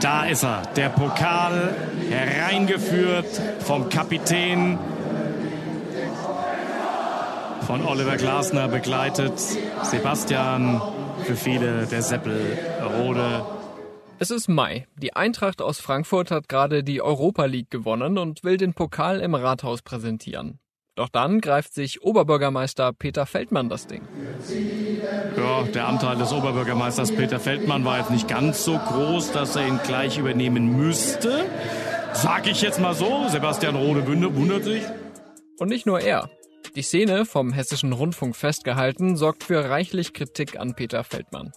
Da ist er, der Pokal hereingeführt vom Kapitän von Oliver Glasner begleitet. Sebastian, für viele der Seppelrode. Es ist Mai. Die Eintracht aus Frankfurt hat gerade die Europa League gewonnen und will den Pokal im Rathaus präsentieren. Doch dann greift sich Oberbürgermeister Peter Feldmann das Ding. Ja, der Anteil des Oberbürgermeisters Peter Feldmann war jetzt nicht ganz so groß, dass er ihn gleich übernehmen müsste. Sag ich jetzt mal so. Sebastian Rode wundert sich. Und nicht nur er. Die Szene, vom Hessischen Rundfunk festgehalten, sorgt für reichlich Kritik an Peter Feldmann.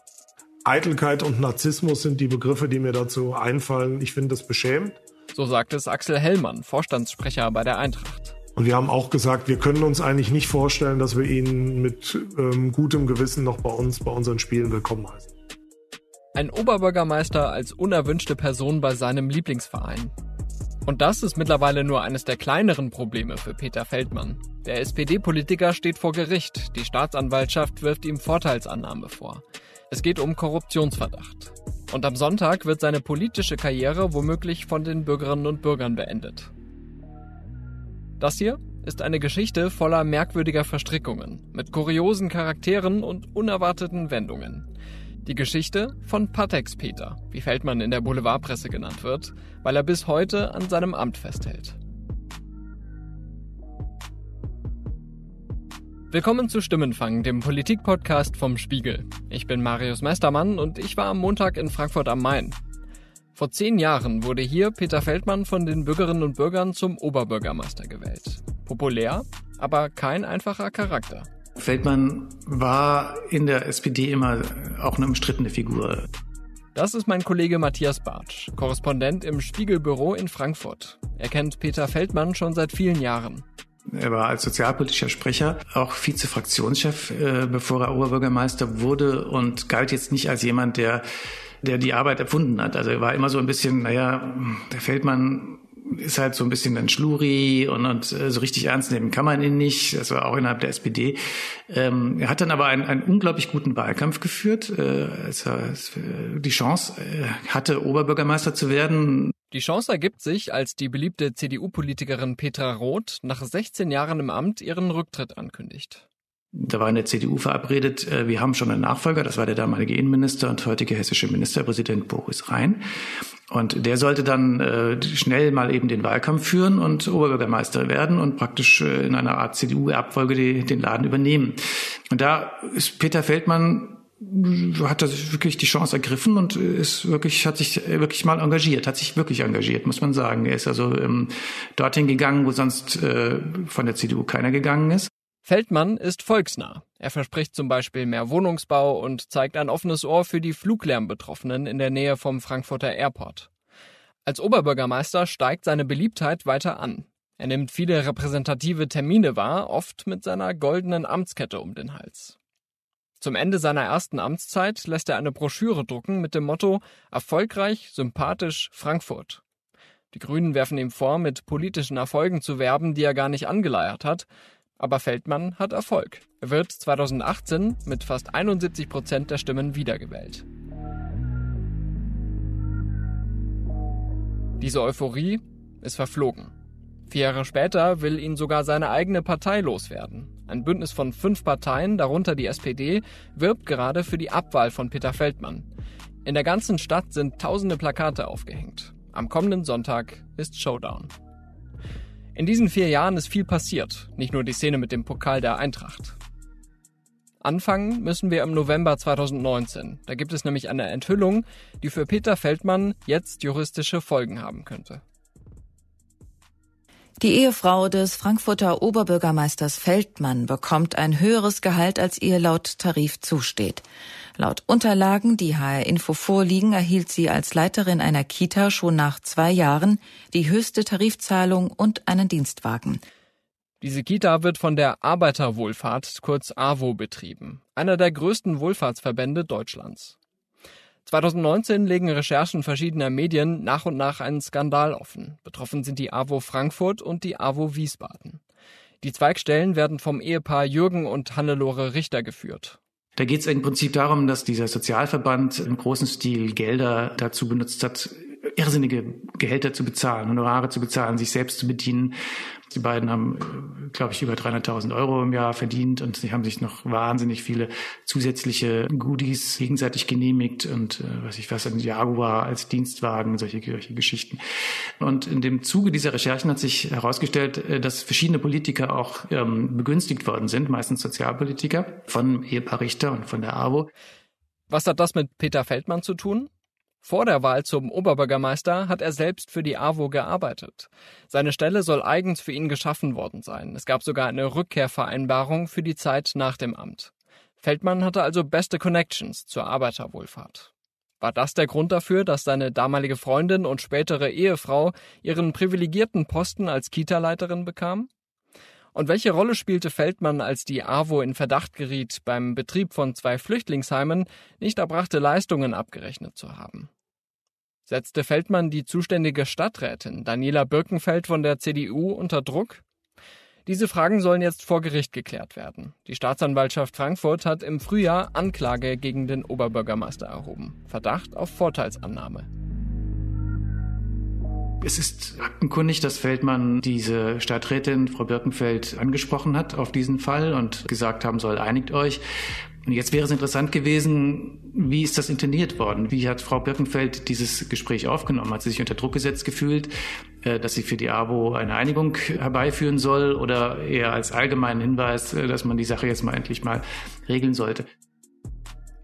Eitelkeit und Narzissmus sind die Begriffe, die mir dazu einfallen. Ich finde das beschämend. So sagt es Axel Hellmann, Vorstandssprecher bei der Eintracht. Und wir haben auch gesagt, wir können uns eigentlich nicht vorstellen, dass wir ihn mit ähm, gutem Gewissen noch bei uns, bei unseren Spielen willkommen heißen. Ein Oberbürgermeister als unerwünschte Person bei seinem Lieblingsverein. Und das ist mittlerweile nur eines der kleineren Probleme für Peter Feldmann. Der SPD-Politiker steht vor Gericht. Die Staatsanwaltschaft wirft ihm Vorteilsannahme vor. Es geht um Korruptionsverdacht. Und am Sonntag wird seine politische Karriere womöglich von den Bürgerinnen und Bürgern beendet. Das hier ist eine Geschichte voller merkwürdiger Verstrickungen, mit kuriosen Charakteren und unerwarteten Wendungen. Die Geschichte von Patex Peter, wie Feldmann in der Boulevardpresse genannt wird, weil er bis heute an seinem Amt festhält. Willkommen zu Stimmenfang, dem Politikpodcast vom Spiegel. Ich bin Marius Mestermann und ich war am Montag in Frankfurt am Main. Vor zehn Jahren wurde hier Peter Feldmann von den Bürgerinnen und Bürgern zum Oberbürgermeister gewählt. Populär, aber kein einfacher Charakter. Feldmann war in der SPD immer auch eine umstrittene Figur. Das ist mein Kollege Matthias Bartsch, Korrespondent im Spiegelbüro in Frankfurt. Er kennt Peter Feldmann schon seit vielen Jahren. Er war als sozialpolitischer Sprecher auch Vize-Fraktionschef, äh, bevor er Oberbürgermeister wurde und galt jetzt nicht als jemand, der der die Arbeit erfunden hat. Also er war immer so ein bisschen, naja, der Feldmann ist halt so ein bisschen ein Schluri und, und äh, so richtig ernst nehmen kann man ihn nicht. Das war auch innerhalb der SPD. Ähm, er hat dann aber einen, einen unglaublich guten Wahlkampf geführt, äh, als er die Chance äh, hatte, Oberbürgermeister zu werden. Die Chance ergibt sich, als die beliebte CDU-Politikerin Petra Roth nach 16 Jahren im Amt ihren Rücktritt ankündigt. Da war in der CDU verabredet, äh, wir haben schon einen Nachfolger, das war der damalige Innenminister und heutige hessische Ministerpräsident Boris Rhein. Und der sollte dann äh, schnell mal eben den Wahlkampf führen und Oberbürgermeister werden und praktisch äh, in einer Art CDU-Abfolge den Laden übernehmen. Und da ist Peter Feldmann hat er wirklich die Chance ergriffen und ist wirklich, hat sich wirklich mal engagiert, hat sich wirklich engagiert, muss man sagen. Er ist also ähm, dorthin gegangen, wo sonst äh, von der CDU keiner gegangen ist. Feldmann ist volksnah. Er verspricht zum Beispiel mehr Wohnungsbau und zeigt ein offenes Ohr für die Fluglärmbetroffenen in der Nähe vom Frankfurter Airport. Als Oberbürgermeister steigt seine Beliebtheit weiter an. Er nimmt viele repräsentative Termine wahr, oft mit seiner goldenen Amtskette um den Hals. Zum Ende seiner ersten Amtszeit lässt er eine Broschüre drucken mit dem Motto Erfolgreich, sympathisch, Frankfurt. Die Grünen werfen ihm vor, mit politischen Erfolgen zu werben, die er gar nicht angeleiert hat, aber Feldmann hat Erfolg. Er wird 2018 mit fast 71 Prozent der Stimmen wiedergewählt. Diese Euphorie ist verflogen. Vier Jahre später will ihn sogar seine eigene Partei loswerden. Ein Bündnis von fünf Parteien, darunter die SPD, wirbt gerade für die Abwahl von Peter Feldmann. In der ganzen Stadt sind tausende Plakate aufgehängt. Am kommenden Sonntag ist Showdown. In diesen vier Jahren ist viel passiert, nicht nur die Szene mit dem Pokal der Eintracht. Anfangen müssen wir im November 2019. Da gibt es nämlich eine Enthüllung, die für Peter Feldmann jetzt juristische Folgen haben könnte. Die Ehefrau des Frankfurter Oberbürgermeisters Feldmann bekommt ein höheres Gehalt, als ihr laut Tarif zusteht. Laut Unterlagen, die HR Info vorliegen, erhielt sie als Leiterin einer Kita schon nach zwei Jahren die höchste Tarifzahlung und einen Dienstwagen. Diese Kita wird von der Arbeiterwohlfahrt, kurz AWO, betrieben, einer der größten Wohlfahrtsverbände Deutschlands. 2019 legen Recherchen verschiedener Medien nach und nach einen Skandal offen. Betroffen sind die AWO Frankfurt und die AWO Wiesbaden. Die Zweigstellen werden vom Ehepaar Jürgen und Hannelore Richter geführt. Da geht es im Prinzip darum, dass dieser Sozialverband im großen Stil Gelder dazu benutzt hat, irrsinnige Gehälter zu bezahlen, Honorare zu bezahlen, sich selbst zu bedienen. Die beiden haben, äh, glaube ich, über 300.000 Euro im Jahr verdient und sie haben sich noch wahnsinnig viele zusätzliche Goodies gegenseitig genehmigt und äh, was ich weiß, ein Jaguar als Dienstwagen, solche, solche Geschichten. Und in dem Zuge dieser Recherchen hat sich herausgestellt, äh, dass verschiedene Politiker auch ähm, begünstigt worden sind, meistens Sozialpolitiker, von Ehepaar Richter und von der AWO. Was hat das mit Peter Feldmann zu tun? Vor der Wahl zum Oberbürgermeister hat er selbst für die AWO gearbeitet. Seine Stelle soll eigens für ihn geschaffen worden sein. Es gab sogar eine Rückkehrvereinbarung für die Zeit nach dem Amt. Feldmann hatte also beste Connections zur Arbeiterwohlfahrt. War das der Grund dafür, dass seine damalige Freundin und spätere Ehefrau ihren privilegierten Posten als Kita-Leiterin bekam? Und welche Rolle spielte Feldmann, als die AWO in Verdacht geriet, beim Betrieb von zwei Flüchtlingsheimen nicht erbrachte Leistungen abgerechnet zu haben? Setzte Feldmann die zuständige Stadträtin Daniela Birkenfeld von der CDU unter Druck? Diese Fragen sollen jetzt vor Gericht geklärt werden. Die Staatsanwaltschaft Frankfurt hat im Frühjahr Anklage gegen den Oberbürgermeister erhoben. Verdacht auf Vorteilsannahme. Es ist aktenkundig, dass Feldmann diese Stadträtin, Frau Birkenfeld, angesprochen hat auf diesen Fall und gesagt haben soll, einigt euch. Und jetzt wäre es interessant gewesen, wie ist das inteniert worden? Wie hat Frau Birkenfeld dieses Gespräch aufgenommen? Hat sie sich unter Druck gesetzt gefühlt, äh, dass sie für die AWO eine Einigung herbeiführen soll oder eher als allgemeinen Hinweis, äh, dass man die Sache jetzt mal endlich mal regeln sollte?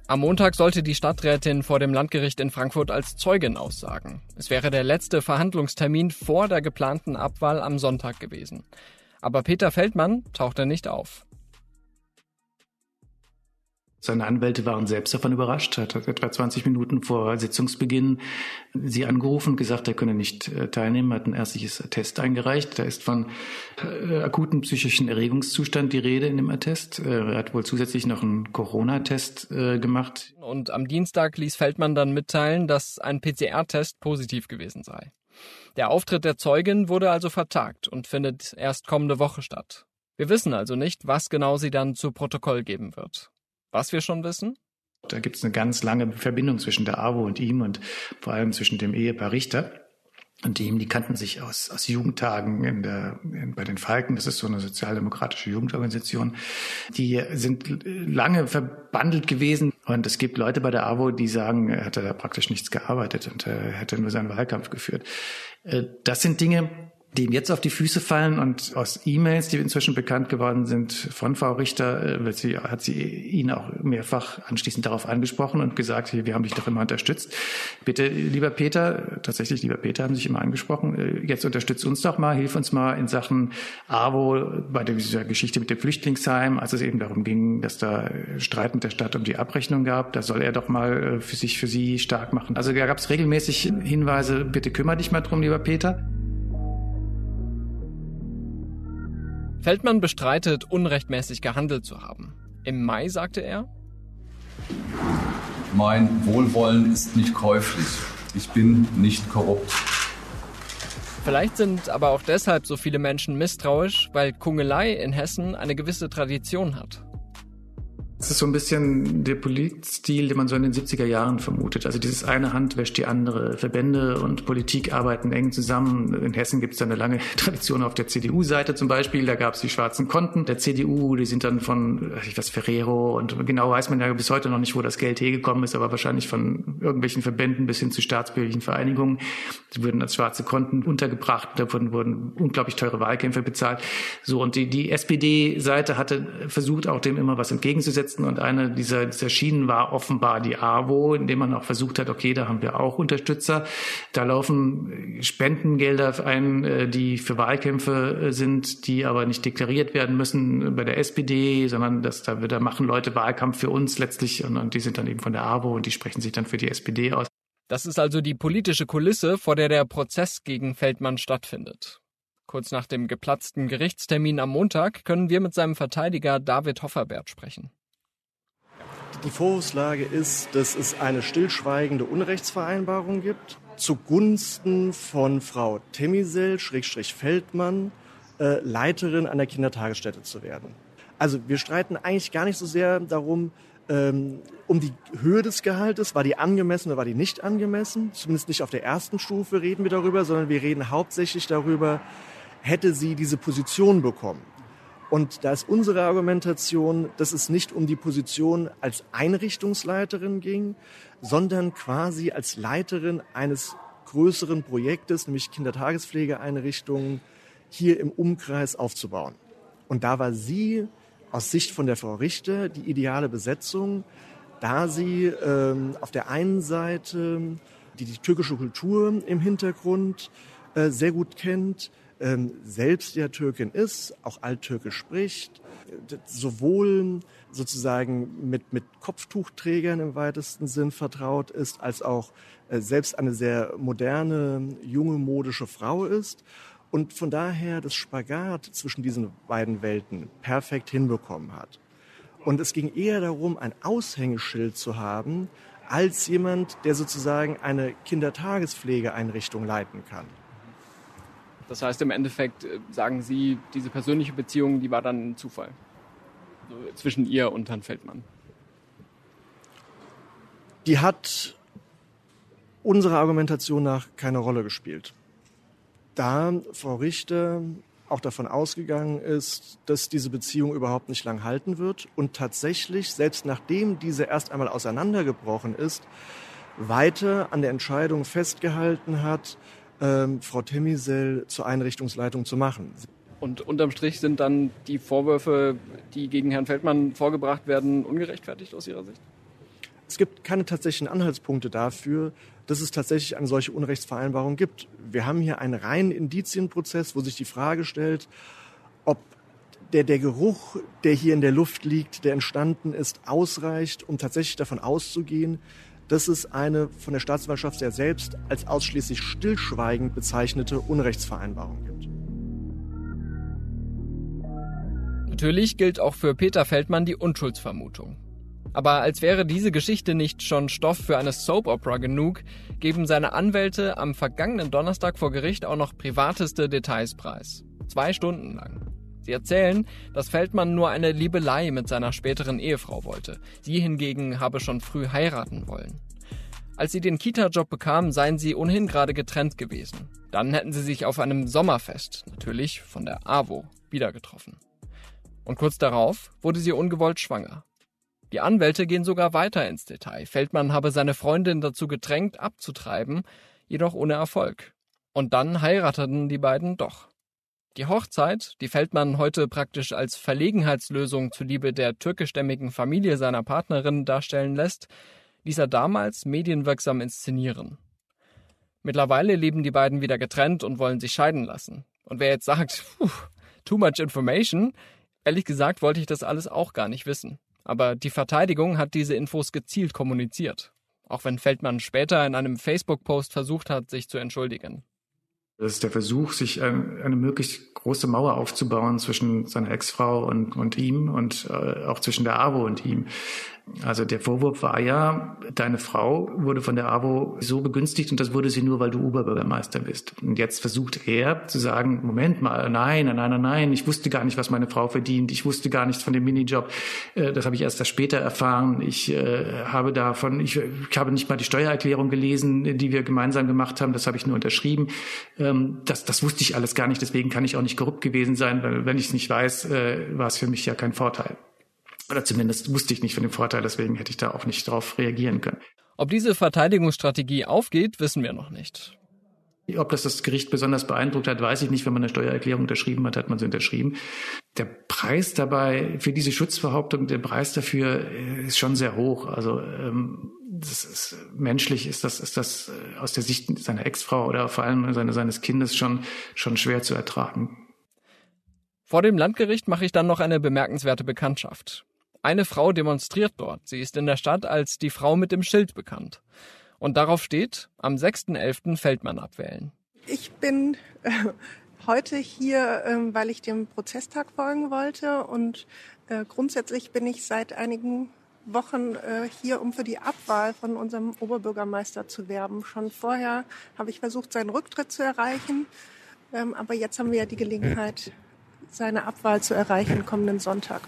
Am Montag sollte die Stadträtin vor dem Landgericht in Frankfurt als Zeugin aussagen. Es wäre der letzte Verhandlungstermin vor der geplanten Abwahl am Sonntag gewesen. Aber Peter Feldmann tauchte nicht auf. Seine Anwälte waren selbst davon überrascht, hat etwa 20 Minuten vor Sitzungsbeginn sie angerufen und gesagt, er könne nicht äh, teilnehmen, hat ein ärztliches Attest eingereicht. Da ist von äh, akuten psychischen Erregungszustand die Rede in dem Attest. Äh, er hat wohl zusätzlich noch einen Corona-Test gemacht. Und am Dienstag ließ Feldmann dann mitteilen, dass ein PCR-Test positiv gewesen sei. Der Auftritt der Zeugin wurde also vertagt und findet erst kommende Woche statt. Wir wissen also nicht, was genau sie dann zu Protokoll geben wird. Was wir schon wissen? Da gibt es eine ganz lange Verbindung zwischen der AWO und ihm und vor allem zwischen dem Ehepaar Richter und ihm. Die kannten sich aus, aus Jugendtagen in der, in, bei den Falken. Das ist so eine sozialdemokratische Jugendorganisation. Die sind lange verbandelt gewesen. Und es gibt Leute bei der AWO, die sagen, er hätte da praktisch nichts gearbeitet und er hätte nur seinen Wahlkampf geführt. Äh, das sind Dinge, die ihm jetzt auf die Füße fallen und aus E-Mails, die inzwischen bekannt geworden sind von Frau Richter, äh, sie, hat sie ihn auch mehrfach anschließend darauf angesprochen und gesagt, wir haben dich doch immer unterstützt. Bitte, lieber Peter, tatsächlich, lieber Peter, haben sich immer angesprochen, äh, jetzt unterstützt uns doch mal, hilf uns mal in Sachen AWO bei dieser Geschichte mit dem Flüchtlingsheim, als es eben darum ging, dass da Streit mit der Stadt um die Abrechnung gab, da soll er doch mal äh, für sich, für sie stark machen. Also da gab es regelmäßig Hinweise, bitte kümmere dich mal drum, lieber Peter. Feldmann bestreitet, unrechtmäßig gehandelt zu haben. Im Mai sagte er, Mein Wohlwollen ist nicht käuflich. Ich bin nicht korrupt. Vielleicht sind aber auch deshalb so viele Menschen misstrauisch, weil Kungelei in Hessen eine gewisse Tradition hat. Es ist so ein bisschen der Politstil, den man so in den 70er Jahren vermutet. Also dieses eine Hand wäscht die andere. Verbände und Politik arbeiten eng zusammen. In Hessen gibt es eine lange Tradition auf der CDU-Seite zum Beispiel. Da gab es die schwarzen Konten der CDU. Die sind dann von, ich weiß, Ferrero und genau weiß man ja bis heute noch nicht, wo das Geld hergekommen ist, aber wahrscheinlich von irgendwelchen Verbänden bis hin zu staatsbürgerlichen Vereinigungen. Die wurden als schwarze Konten untergebracht. Davon wurden unglaublich teure Wahlkämpfe bezahlt. So, und die, die SPD-Seite hatte versucht, auch dem immer was entgegenzusetzen setzten. Und eine dieser, dieser Schienen war offenbar die AWO, indem man auch versucht hat, okay, da haben wir auch Unterstützer. Da laufen Spendengelder ein, äh, die für Wahlkämpfe äh, sind, die aber nicht deklariert werden müssen bei der SPD, sondern dass da, da machen Leute Wahlkampf für uns letztlich und, und die sind dann eben von der AWO und die sprechen sich dann für die SPD aus. Das ist also die politische Kulisse, vor der der Prozess gegen Feldmann stattfindet. Kurz nach dem geplatzten Gerichtstermin am Montag können wir mit seinem Verteidiger David Hofferbert sprechen. Die Vorwurfslage ist, dass es eine stillschweigende Unrechtsvereinbarung gibt zugunsten von Frau Temisel, Schrägstrich Feldmann, äh, Leiterin einer Kindertagesstätte zu werden. Also wir streiten eigentlich gar nicht so sehr darum, ähm, um die Höhe des Gehaltes. War die angemessen oder war die nicht angemessen? Zumindest nicht auf der ersten Stufe reden wir darüber, sondern wir reden hauptsächlich darüber, hätte sie diese Position bekommen. Und da ist unsere Argumentation, dass es nicht um die Position als Einrichtungsleiterin ging, sondern quasi als Leiterin eines größeren Projektes, nämlich Kindertagespflegeeinrichtungen, hier im Umkreis aufzubauen. Und da war sie aus Sicht von der Frau Richter die ideale Besetzung, da sie ähm, auf der einen Seite die, die türkische Kultur im Hintergrund äh, sehr gut kennt, selbst ja Türkin ist, auch alttürkisch spricht, sowohl sozusagen mit, mit Kopftuchträgern im weitesten Sinn vertraut ist, als auch äh, selbst eine sehr moderne, junge, modische Frau ist und von daher das Spagat zwischen diesen beiden Welten perfekt hinbekommen hat. Und es ging eher darum, ein Aushängeschild zu haben, als jemand, der sozusagen eine Kindertagespflegeeinrichtung leiten kann. Das heißt, im Endeffekt äh, sagen Sie, diese persönliche Beziehung, die war dann ein Zufall zwischen ihr und Herrn Feldmann. Die hat unserer Argumentation nach keine Rolle gespielt. Da Frau Richter auch davon ausgegangen ist, dass diese Beziehung überhaupt nicht lang halten wird und tatsächlich, selbst nachdem diese erst einmal auseinandergebrochen ist, weiter an der Entscheidung festgehalten hat, ähm, Frau Temisel zur Einrichtungsleitung zu machen. Und unterm Strich sind dann die Vorwürfe, die gegen Herrn Feldmann vorgebracht werden, ungerechtfertigt aus Ihrer Sicht? Es gibt keine tatsächlichen Anhaltspunkte dafür, dass es tatsächlich eine solche Unrechtsvereinbarung gibt. Wir haben hier einen reinen Indizienprozess, wo sich die Frage stellt, ob der, der Geruch, der hier in der Luft liegt, der entstanden ist, ausreicht, um tatsächlich davon auszugehen, dass es eine von der Staatsanwaltschaft ja selbst als ausschließlich stillschweigend bezeichnete Unrechtsvereinbarung gibt. Natürlich gilt auch für Peter Feldmann die Unschuldsvermutung. Aber als wäre diese Geschichte nicht schon Stoff für eine Soap Opera genug, geben seine Anwälte am vergangenen Donnerstag vor Gericht auch noch privateste Details preis. Zwei Stunden lang. Sie erzählen, dass Feldmann nur eine Liebelei mit seiner späteren Ehefrau wollte. Sie hingegen habe schon früh heiraten wollen. Als sie den Kita-Job bekamen, seien sie ohnehin gerade getrennt gewesen. Dann hätten sie sich auf einem Sommerfest, natürlich von der AWO, wieder getroffen. Und kurz darauf wurde sie ungewollt schwanger. Die Anwälte gehen sogar weiter ins Detail. Feldmann habe seine Freundin dazu gedrängt, abzutreiben, jedoch ohne Erfolg. Und dann heirateten die beiden doch. Die Hochzeit, die Feldmann heute praktisch als Verlegenheitslösung zuliebe der türkischstämmigen Familie seiner Partnerin darstellen lässt, ließ er damals medienwirksam inszenieren. Mittlerweile leben die beiden wieder getrennt und wollen sich scheiden lassen. Und wer jetzt sagt, puh, too much information, ehrlich gesagt wollte ich das alles auch gar nicht wissen. Aber die Verteidigung hat diese Infos gezielt kommuniziert. Auch wenn Feldmann später in einem Facebook-Post versucht hat, sich zu entschuldigen. Das ist der Versuch, sich ähm, eine möglichst große Mauer aufzubauen zwischen seiner Ex-Frau und, und ihm und äh, auch zwischen der AWO und ihm. Also der Vorwurf war ja, deine Frau wurde von der AWO so begünstigt und das wurde sie nur, weil du Oberbürgermeister bist. Und jetzt versucht er zu sagen, Moment mal, nein, nein, nein, nein, ich wusste gar nicht, was meine Frau verdient. Ich wusste gar nichts von dem Minijob. Äh, das habe ich erst später erfahren. Ich äh, habe davon, ich, ich habe nicht mal die Steuererklärung gelesen, die wir gemeinsam gemacht haben. Das habe ich nur unterschrieben. Ähm, das, das wusste ich alles gar nicht. Deswegen kann ich auch nicht korrupt gewesen sein, weil wenn ich es nicht weiß, äh, war es für mich ja kein Vorteil. Oder zumindest wusste ich nicht von dem Vorteil, deswegen hätte ich da auch nicht darauf reagieren können. Ob diese Verteidigungsstrategie aufgeht, wissen wir noch nicht. Ob das das Gericht besonders beeindruckt hat, weiß ich nicht. Wenn man eine Steuererklärung unterschrieben hat, hat man sie unterschrieben. Der Preis dabei für diese Schutzbehauptung, der Preis dafür äh, ist schon sehr hoch. Also ähm, das ist, menschlich ist das, ist das äh, aus der Sicht seiner Ex-Frau oder vor allem seine, seines Kindes schon, schon schwer zu ertragen. Vor dem Landgericht mache ich dann noch eine bemerkenswerte Bekanntschaft. Eine Frau demonstriert dort. Sie ist in der Stadt als die Frau mit dem Schild bekannt. Und darauf steht, am 6.11. Feldmann abwählen. Ich bin äh, heute hier, äh, weil ich dem Prozesstag folgen wollte. Und äh, grundsätzlich bin ich seit einigen Wochen äh, hier, um für die Abwahl von unserem Oberbürgermeister zu werben. Schon vorher habe ich versucht, seinen Rücktritt zu erreichen. Ähm, aber jetzt haben wir ja die Gelegenheit, seine Abwahl zu erreichen kommenden Sonntag.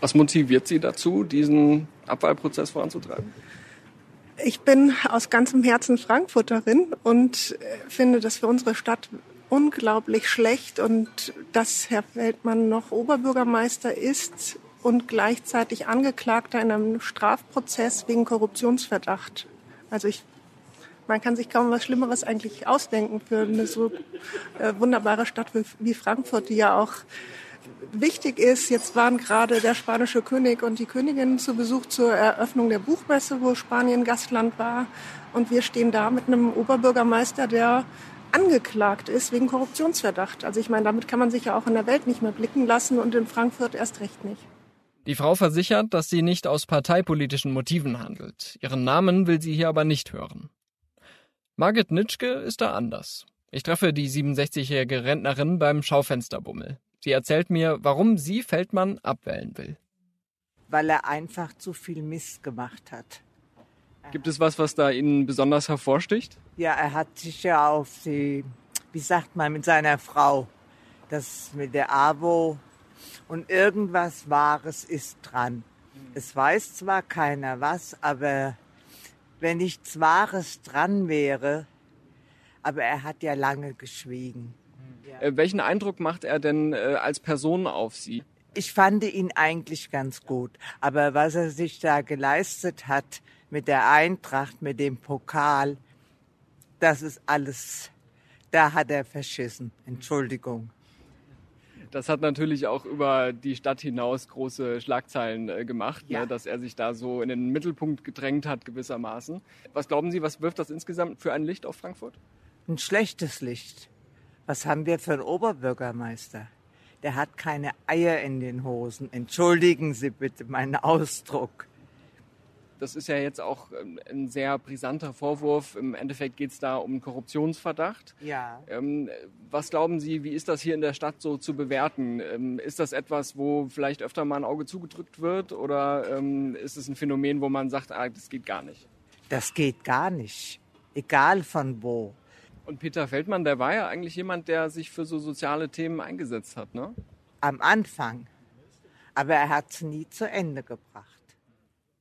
Was motiviert Sie dazu, diesen Abwahlprozess voranzutreiben? Ich bin aus ganzem Herzen Frankfurterin und äh, finde das für unsere Stadt unglaublich schlecht und dass Herr Feldmann noch Oberbürgermeister ist und gleichzeitig Angeklagter in einem Strafprozess wegen Korruptionsverdacht. Also ich, man kann sich kaum was Schlimmeres eigentlich ausdenken für eine so äh, wunderbare Stadt wie, wie Frankfurt, die ja auch wichtig ist, jetzt waren gerade der spanische König und die Königin zu Besuch zur Eröffnung der Buchmesse, wo Spanien Gastland war. Und wir stehen da mit einem Oberbürgermeister, der angeklagt ist wegen Korruptionsverdacht. Also ich meine, damit kann man sich ja auch in der Welt nicht mehr blicken lassen und in Frankfurt erst recht nicht. Die Frau versichert, dass sie nicht aus parteipolitischen Motiven handelt. Ihren Namen will sie hier aber nicht hören. Margit Nitschke ist da anders. Ich treffe die 67-jährige Rentnerin beim Schaufensterbummel. Sie erzählt mir, warum sie Feldmann abwählen will. Weil er einfach zu viel Mist gemacht hat. Gibt es was, was da Ihnen besonders hervorsticht? Ja, er hat sich ja auf die, wie sagt man, mit seiner Frau, das mit der AWO und irgendwas Wahres ist dran. Es weiß zwar keiner was, aber wenn nichts Wahres dran wäre, aber er hat ja lange geschwiegen. Äh, welchen Eindruck macht er denn äh, als Person auf Sie? Ich fand ihn eigentlich ganz gut. Aber was er sich da geleistet hat mit der Eintracht, mit dem Pokal, das ist alles, da hat er verschissen. Entschuldigung. Das hat natürlich auch über die Stadt hinaus große Schlagzeilen äh, gemacht, ne, ja. ne, dass er sich da so in den Mittelpunkt gedrängt hat gewissermaßen. Was glauben Sie, was wirft das insgesamt für ein Licht auf Frankfurt? Ein schlechtes Licht. Was haben wir für einen Oberbürgermeister? Der hat keine Eier in den Hosen. Entschuldigen Sie bitte meinen Ausdruck. Das ist ja jetzt auch ähm, ein sehr brisanter Vorwurf. Im Endeffekt geht es da um Korruptionsverdacht. Ja. Ähm, was glauben Sie, wie ist das hier in der Stadt so zu bewerten? Ähm, ist das etwas, wo vielleicht öfter mal ein Auge zugedrückt wird? Oder ist es ein Phänomen, wo man sagt, ah, das geht gar nicht? Das geht gar nicht. Egal von wo. Und Peter Feldmann, der war ja eigentlich jemand, der sich für so soziale Themen eingesetzt hat, ne? Am Anfang. Aber er hat es nie zu Ende gebracht.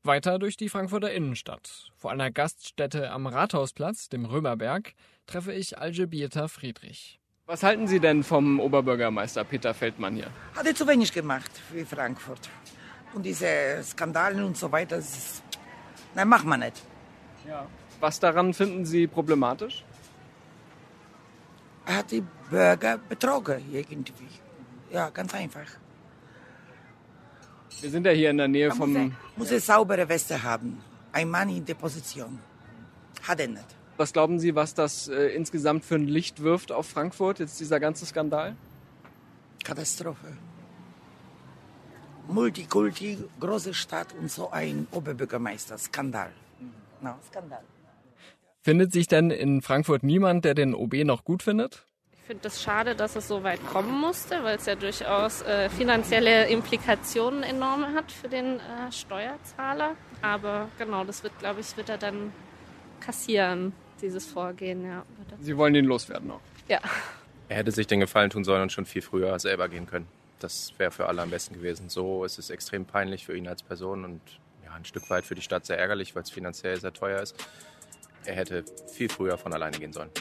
Weiter durch die Frankfurter Innenstadt. Vor einer Gaststätte am Rathausplatz, dem Römerberg, treffe ich Algebierta Friedrich. Was halten Sie denn vom Oberbürgermeister Peter Feldmann hier? Hat er zu wenig gemacht für Frankfurt. Und diese Skandale und so weiter, das ist, nein, machen wir nicht. Ja. Was daran finden Sie problematisch? Er hat die Bürger betrogen irgendwie. Ja, ganz einfach. Wir sind ja hier in der Nähe er vom... Muss er, muss er saubere Weste haben. Ein Mann in der Position. Hat er nicht. Was glauben Sie, was das äh, insgesamt für ein Licht wirft auf Frankfurt, jetzt dieser ganze Skandal? Katastrophe. Multikulti, große Stadt und so ein Oberbürgermeister. Skandal. No, Skandal. Findet sich denn in Frankfurt niemand, der den OB noch gut findet? Ich finde es das schade, dass es so weit kommen musste, weil es ja durchaus äh, finanzielle Implikationen enorme hat für den äh, Steuerzahler. Aber genau, das wird, glaube ich, wird er dann kassieren, dieses Vorgehen. Ja. Sie wollen ihn loswerden noch? Ja. Er hätte sich den Gefallen tun sollen und schon viel früher selber gehen können. Das wäre für alle am besten gewesen. So ist es extrem peinlich für ihn als Person und ja, ein Stück weit für die Stadt sehr ärgerlich, weil es finanziell sehr teuer ist. Er hätte viel früher von alleine gehen sollen.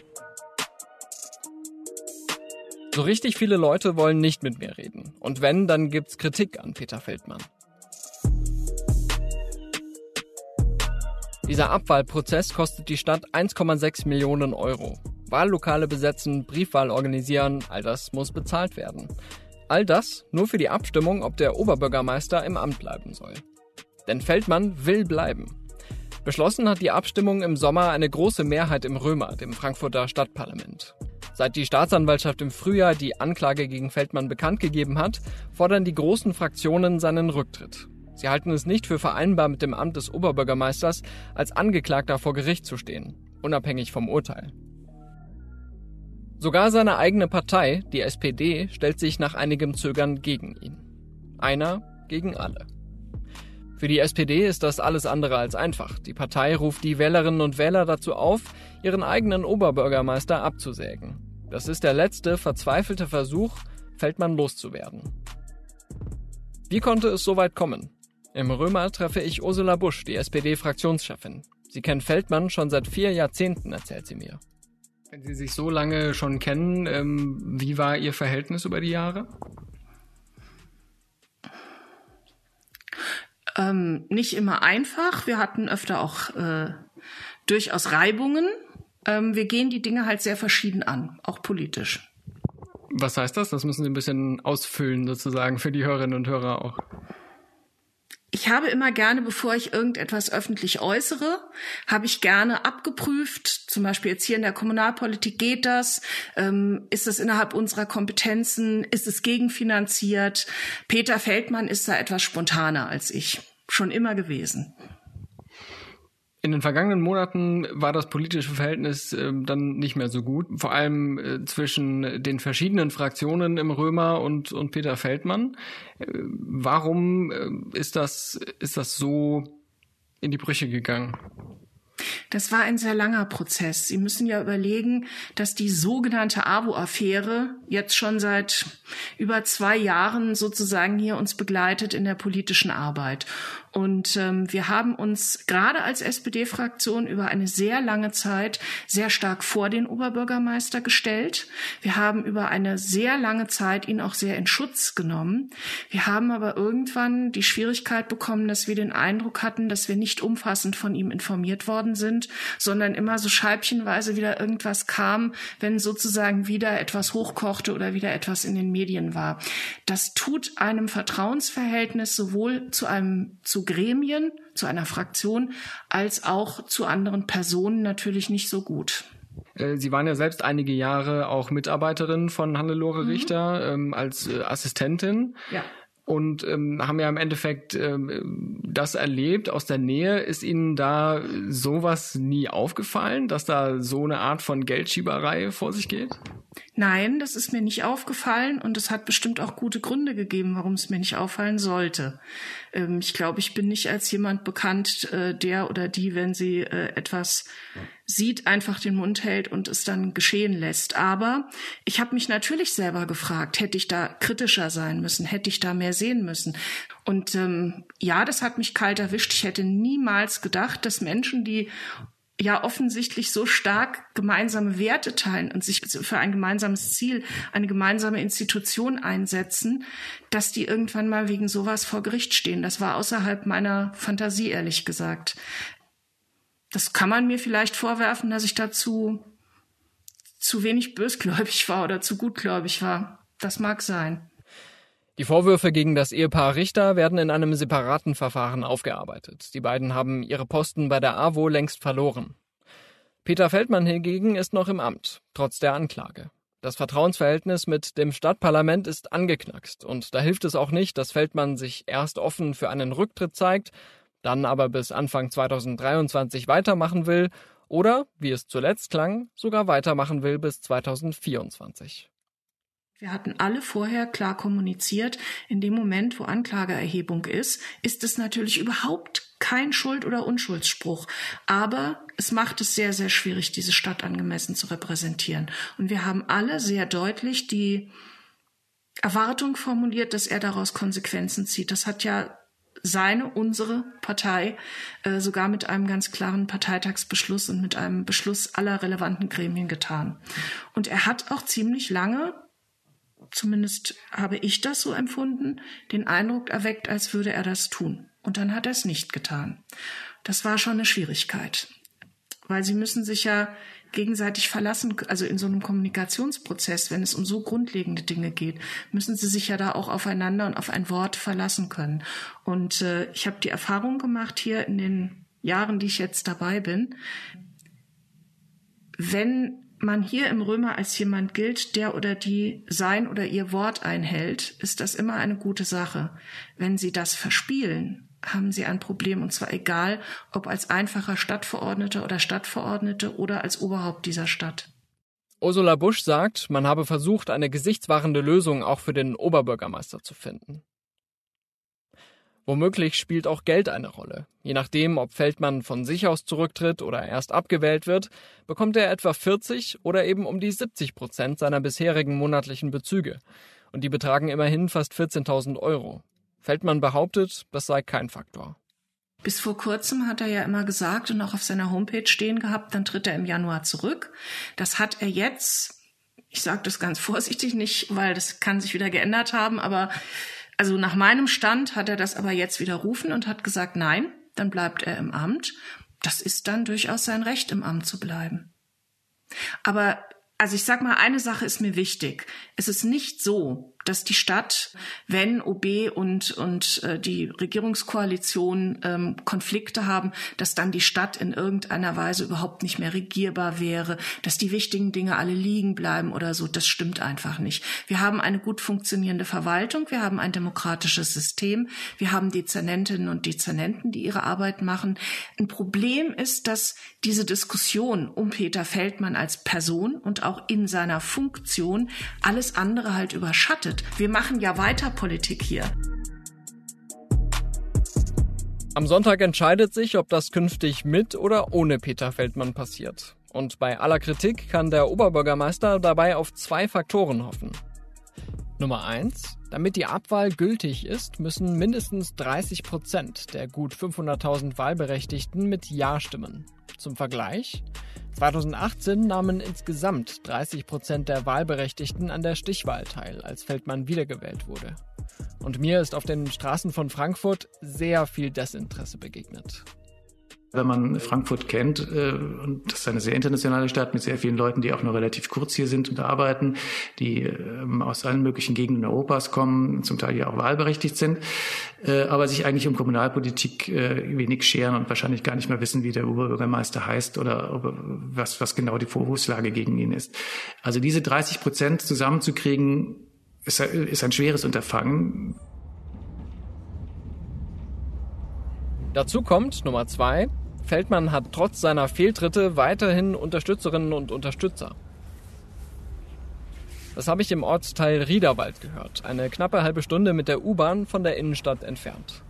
So richtig viele Leute wollen nicht mit mir reden. Und wenn, dann gibt's Kritik an Peter Feldmann. Dieser Abwahlprozess kostet die Stadt 1,6 Millionen Euro. Wahllokale besetzen, Briefwahl organisieren, all das muss bezahlt werden. All das nur für die Abstimmung, ob der Oberbürgermeister im Amt bleiben soll. Denn Feldmann will bleiben. Beschlossen hat die Abstimmung im Sommer eine große Mehrheit im Römer, dem Frankfurter Stadtparlament. Seit die Staatsanwaltschaft im Frühjahr die Anklage gegen Feldmann bekannt gegeben hat, fordern die großen Fraktionen seinen Rücktritt. Sie halten es nicht für vereinbar mit dem Amt des Oberbürgermeisters, als Angeklagter vor Gericht zu stehen, unabhängig vom Urteil. Sogar seine eigene Partei, die SPD, stellt sich nach einigem Zögern gegen ihn. Einer gegen alle. Für die SPD ist das alles andere als einfach. Die Partei ruft die Wählerinnen und Wähler dazu auf, ihren eigenen Oberbürgermeister abzusägen. Das ist der letzte verzweifelte Versuch, Feldmann loszuwerden. Wie konnte es so weit kommen? Im Römer treffe ich Ursula Busch, die SPD-Fraktionschefin. Sie kennt Feldmann schon seit vier Jahrzehnten, erzählt sie mir. Wenn Sie sich so lange schon kennen, ähm, wie war Ihr Verhältnis über die Jahre? Ähm, nicht immer einfach. Wir hatten öfter auch äh, durchaus Reibungen. Ähm, wir gehen die Dinge halt sehr verschieden an, auch politisch. Was heißt das? Das müssen Sie ein bisschen ausfüllen, sozusagen, für die Hörerinnen und Hörer auch. Ich habe immer gerne, bevor ich irgendetwas öffentlich äußere, habe ich gerne abgeprüft, zum Beispiel jetzt hier in der Kommunalpolitik geht das, ähm, ist es innerhalb unserer Kompetenzen, ist es gegenfinanziert. Peter Feldmann ist da etwas spontaner als ich, schon immer gewesen. In den vergangenen Monaten war das politische Verhältnis äh, dann nicht mehr so gut, vor allem äh, zwischen den verschiedenen Fraktionen im Römer und, und Peter Feldmann. Äh, warum äh, ist, das, ist das so in die Brüche gegangen? Das war ein sehr langer Prozess. Sie müssen ja überlegen, dass die sogenannte AWO-Affäre jetzt schon seit über zwei Jahren sozusagen hier uns begleitet in der politischen Arbeit. Und ähm, wir haben uns gerade als SPD-Fraktion über eine sehr lange Zeit sehr stark vor den Oberbürgermeister gestellt. Wir haben über eine sehr lange Zeit ihn auch sehr in Schutz genommen. Wir haben aber irgendwann die Schwierigkeit bekommen, dass wir den Eindruck hatten, dass wir nicht umfassend von ihm informiert worden sind, sondern immer so scheibchenweise wieder irgendwas kam, wenn sozusagen wieder etwas hochkochte oder wieder etwas in den Medien war. Das tut einem Vertrauensverhältnis sowohl zu einem zu zu Gremien, zu einer Fraktion, als auch zu anderen Personen natürlich nicht so gut. Äh, Sie waren ja selbst einige Jahre auch Mitarbeiterin von Hannelore mhm. Richter ähm, als äh, Assistentin. Ja und ähm, haben ja im Endeffekt ähm, das erlebt aus der Nähe. Ist Ihnen da sowas nie aufgefallen, dass da so eine Art von Geldschieberei vor sich geht? Nein, das ist mir nicht aufgefallen und es hat bestimmt auch gute Gründe gegeben, warum es mir nicht auffallen sollte. Ähm, ich glaube, ich bin nicht als jemand bekannt, äh, der oder die, wenn sie äh, etwas sieht, einfach den Mund hält und es dann geschehen lässt. Aber ich habe mich natürlich selber gefragt, hätte ich da kritischer sein müssen, hätte ich da mehr sehen müssen. Und ähm, ja, das hat mich kalt erwischt. Ich hätte niemals gedacht, dass Menschen, die ja offensichtlich so stark gemeinsame Werte teilen und sich für ein gemeinsames Ziel, eine gemeinsame Institution einsetzen, dass die irgendwann mal wegen sowas vor Gericht stehen. Das war außerhalb meiner Fantasie, ehrlich gesagt. Das kann man mir vielleicht vorwerfen, dass ich dazu zu wenig bösgläubig war oder zu gutgläubig war. Das mag sein. Die Vorwürfe gegen das Ehepaar Richter werden in einem separaten Verfahren aufgearbeitet. Die beiden haben ihre Posten bei der AWO längst verloren. Peter Feldmann hingegen ist noch im Amt, trotz der Anklage. Das Vertrauensverhältnis mit dem Stadtparlament ist angeknackst und da hilft es auch nicht, dass Feldmann sich erst offen für einen Rücktritt zeigt, dann aber bis Anfang 2023 weitermachen will oder, wie es zuletzt klang, sogar weitermachen will bis 2024. Wir hatten alle vorher klar kommuniziert, in dem Moment, wo Anklageerhebung ist, ist es natürlich überhaupt kein Schuld- oder Unschuldsspruch. Aber es macht es sehr, sehr schwierig, diese Stadt angemessen zu repräsentieren. Und wir haben alle sehr deutlich die Erwartung formuliert, dass er daraus Konsequenzen zieht. Das hat ja seine, unsere Partei äh, sogar mit einem ganz klaren Parteitagsbeschluss und mit einem Beschluss aller relevanten Gremien getan. Und er hat auch ziemlich lange zumindest habe ich das so empfunden, den Eindruck erweckt, als würde er das tun. Und dann hat er es nicht getan. Das war schon eine Schwierigkeit, weil sie müssen sich ja gegenseitig verlassen, also in so einem Kommunikationsprozess, wenn es um so grundlegende Dinge geht, müssen sie sich ja da auch aufeinander und auf ein Wort verlassen können. Und äh, ich habe die Erfahrung gemacht hier in den Jahren, die ich jetzt dabei bin, wenn man hier im Römer als jemand gilt, der oder die sein oder ihr Wort einhält, ist das immer eine gute Sache. Wenn Sie das verspielen, haben Sie ein Problem, und zwar egal, ob als einfacher Stadtverordneter oder Stadtverordnete oder als Oberhaupt dieser Stadt. Ursula Busch sagt, man habe versucht, eine gesichtswahrende Lösung auch für den Oberbürgermeister zu finden. Womöglich spielt auch Geld eine Rolle. Je nachdem, ob Feldmann von sich aus zurücktritt oder erst abgewählt wird, bekommt er etwa 40 oder eben um die 70 Prozent seiner bisherigen monatlichen Bezüge. Und die betragen immerhin fast 14.000 Euro. Feldmann behauptet, das sei kein Faktor. Bis vor kurzem hat er ja immer gesagt und auch auf seiner Homepage stehen gehabt, dann tritt er im Januar zurück. Das hat er jetzt, ich sage das ganz vorsichtig nicht, weil das kann sich wieder geändert haben, aber also nach meinem Stand hat er das aber jetzt widerrufen und hat gesagt, nein, dann bleibt er im Amt. Das ist dann durchaus sein Recht, im Amt zu bleiben. Aber also ich sag mal, eine Sache ist mir wichtig. Es ist nicht so, dass die Stadt, wenn OB und, und äh, die Regierungskoalition ähm, Konflikte haben, dass dann die Stadt in irgendeiner Weise überhaupt nicht mehr regierbar wäre, dass die wichtigen Dinge alle liegen bleiben oder so. Das stimmt einfach nicht. Wir haben eine gut funktionierende Verwaltung, wir haben ein demokratisches System, wir haben Dezernentinnen und Dezernenten, die ihre Arbeit machen. Ein Problem ist, dass diese Diskussion um Peter Feldmann als Person und auch in seiner Funktion alles andere halt überschattet beobachtet. Wir machen ja weiter Politik hier. Am Sonntag entscheidet sich, ob das künftig mit oder ohne Peter Feldmann passiert. Und bei aller Kritik kann der Oberbürgermeister dabei auf zwei Faktoren hoffen. Nummer eins: Damit die Abwahl gültig ist, müssen mindestens 30 Prozent der gut 500.000 Wahlberechtigten mit Ja stimmen. Zum Vergleich: 2018 nahmen insgesamt 30 Prozent der Wahlberechtigten an der Stichwahl teil, als Feldmann wiedergewählt wurde. Und mir ist auf den Straßen von Frankfurt sehr viel Desinteresse begegnet. Wenn man Frankfurt kennt, äh, und das ist eine sehr internationale Stadt mit sehr vielen Leuten, die auch nur relativ kurz hier sind und arbeiten, die ähm, aus allen möglichen Gegenden Europas kommen, zum Teil ja auch wahlberechtigt sind, äh, aber sich eigentlich um Kommunalpolitik äh, wenig scheren und wahrscheinlich gar nicht mehr wissen, wie der Oberbürgermeister heißt oder was, was genau die Vorwurfslage gegen ihn ist. Also diese 30 Prozent zusammenzukriegen, ist, ist ein schweres Unterfangen. Dazu kommt Nummer zwei, Feldmann hat trotz seiner Fehltritte weiterhin Unterstützerinnen und Unterstützer. Das habe ich im Ortsteil Riederwald gehört, eine knappe halbe Stunde mit der U-Bahn von der Innenstadt entfernt.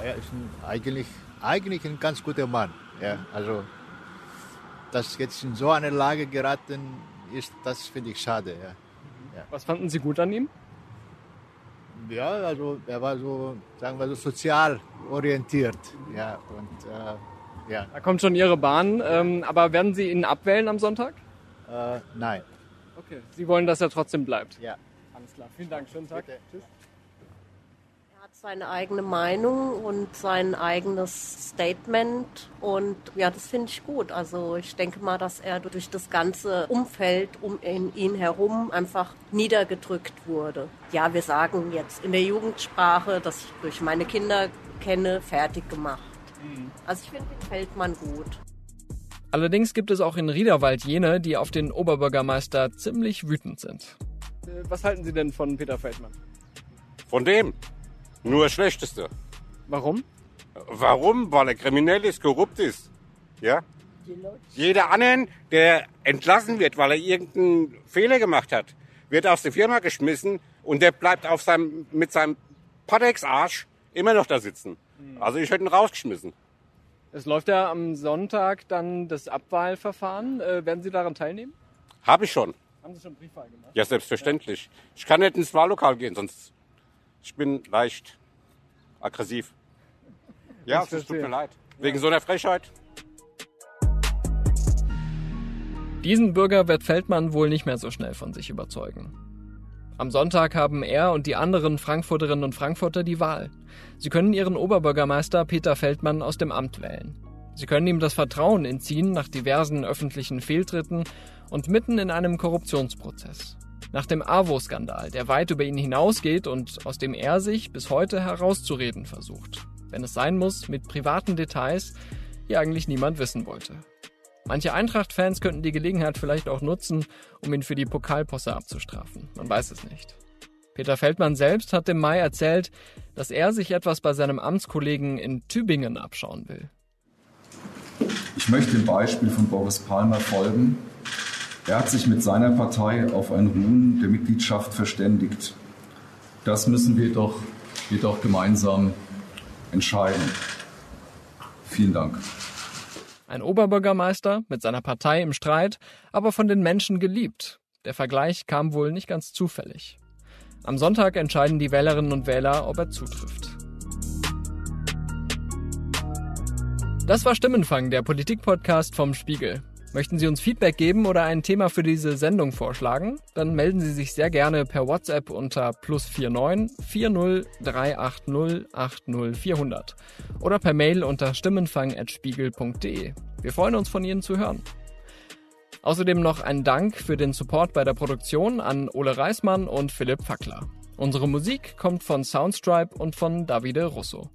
Er ist ein, eigentlich, eigentlich ein ganz guter Mann. Ja, also, dass jetzt in so eine Lage geraten ist, das finde ich schade. Ja. Ja. Was fanden Sie gut an ihm? Ja, also er war so, sagen wir so, sozial orientiert. Ja, und äh, ja. Da kommt schon Ihre Bahn. Ähm, aber werden Sie ihn abwählen am Sonntag? Äh, nein. Okay. Sie wollen, dass er trotzdem bleibt? Ja. Alles klar. Vielen Dank. Schönen Tag. Bitte. Tschüss seine eigene Meinung und sein eigenes Statement. Und ja, das finde ich gut. Also ich denke mal, dass er durch das ganze Umfeld um ihn herum einfach niedergedrückt wurde. Ja, wir sagen jetzt in der Jugendsprache, dass ich durch meine Kinder kenne, fertig gemacht. Mhm. Also ich finde den Feldmann gut. Allerdings gibt es auch in Riederwald jene, die auf den Oberbürgermeister ziemlich wütend sind. Äh, was halten Sie denn von Peter Feldmann? Von dem? Nur das Schlechteste. Warum? Warum? Weil er kriminell ist, korrupt ist. Ja? Jeder anderen, der entlassen wird, weil er irgendeinen Fehler gemacht hat, wird aus der Firma geschmissen und der bleibt auf seinem, mit seinem Patex-Arsch immer noch da sitzen. Hm. Also ich hätte ihn rausgeschmissen. Es läuft ja am Sonntag dann das Abwahlverfahren. Äh, werden Sie daran teilnehmen? Habe ich schon. Haben Sie schon Briefwahl gemacht? Ja, selbstverständlich. Ja. Ich kann nicht ins Wahllokal gehen, sonst ich bin leicht aggressiv. Ja, es tut mir leid. Wegen so einer Frechheit. Diesen Bürger wird Feldmann wohl nicht mehr so schnell von sich überzeugen. Am Sonntag haben er und die anderen Frankfurterinnen und Frankfurter die Wahl. Sie können ihren Oberbürgermeister Peter Feldmann aus dem Amt wählen. Sie können ihm das Vertrauen entziehen nach diversen öffentlichen Fehltritten und mitten in einem Korruptionsprozess. Nach dem AWO-Skandal, der weit über ihn hinausgeht und aus dem er sich bis heute herauszureden versucht. Wenn es sein muss, mit privaten Details, die eigentlich niemand wissen wollte. Manche Eintracht-Fans könnten die Gelegenheit vielleicht auch nutzen, um ihn für die Pokalposse abzustrafen. Man weiß es nicht. Peter Feldmann selbst hat im Mai erzählt, dass er sich etwas bei seinem Amtskollegen in Tübingen abschauen will. Ich möchte dem Beispiel von Boris Palmer folgen er hat sich mit seiner Partei auf ein Ruhen der Mitgliedschaft verständigt. Das müssen wir doch, wir doch gemeinsam entscheiden. Vielen Dank. Ein Oberbürgermeister mit seiner Partei im Streit, aber von den Menschen geliebt. Der Vergleich kam wohl nicht ganz zufällig. Am Sonntag entscheiden die Wählerinnen und Wähler, ob er zutrifft. Das war Stimmenfang, der Politikpodcast vom Spiegel. Möchten Sie uns Feedback geben oder ein Thema für diese Sendung vorschlagen? Dann melden Sie sich sehr gerne per WhatsApp unter plus 49 40 380 80 400 oder per Mail unter stimmenfang.spiegel.de. Wir freuen uns von Ihnen zu hören. Außerdem noch ein Dank für den Support bei der Produktion an Ole Reismann und Philipp Fackler. Unsere Musik kommt von Soundstripe und von Davide Russo.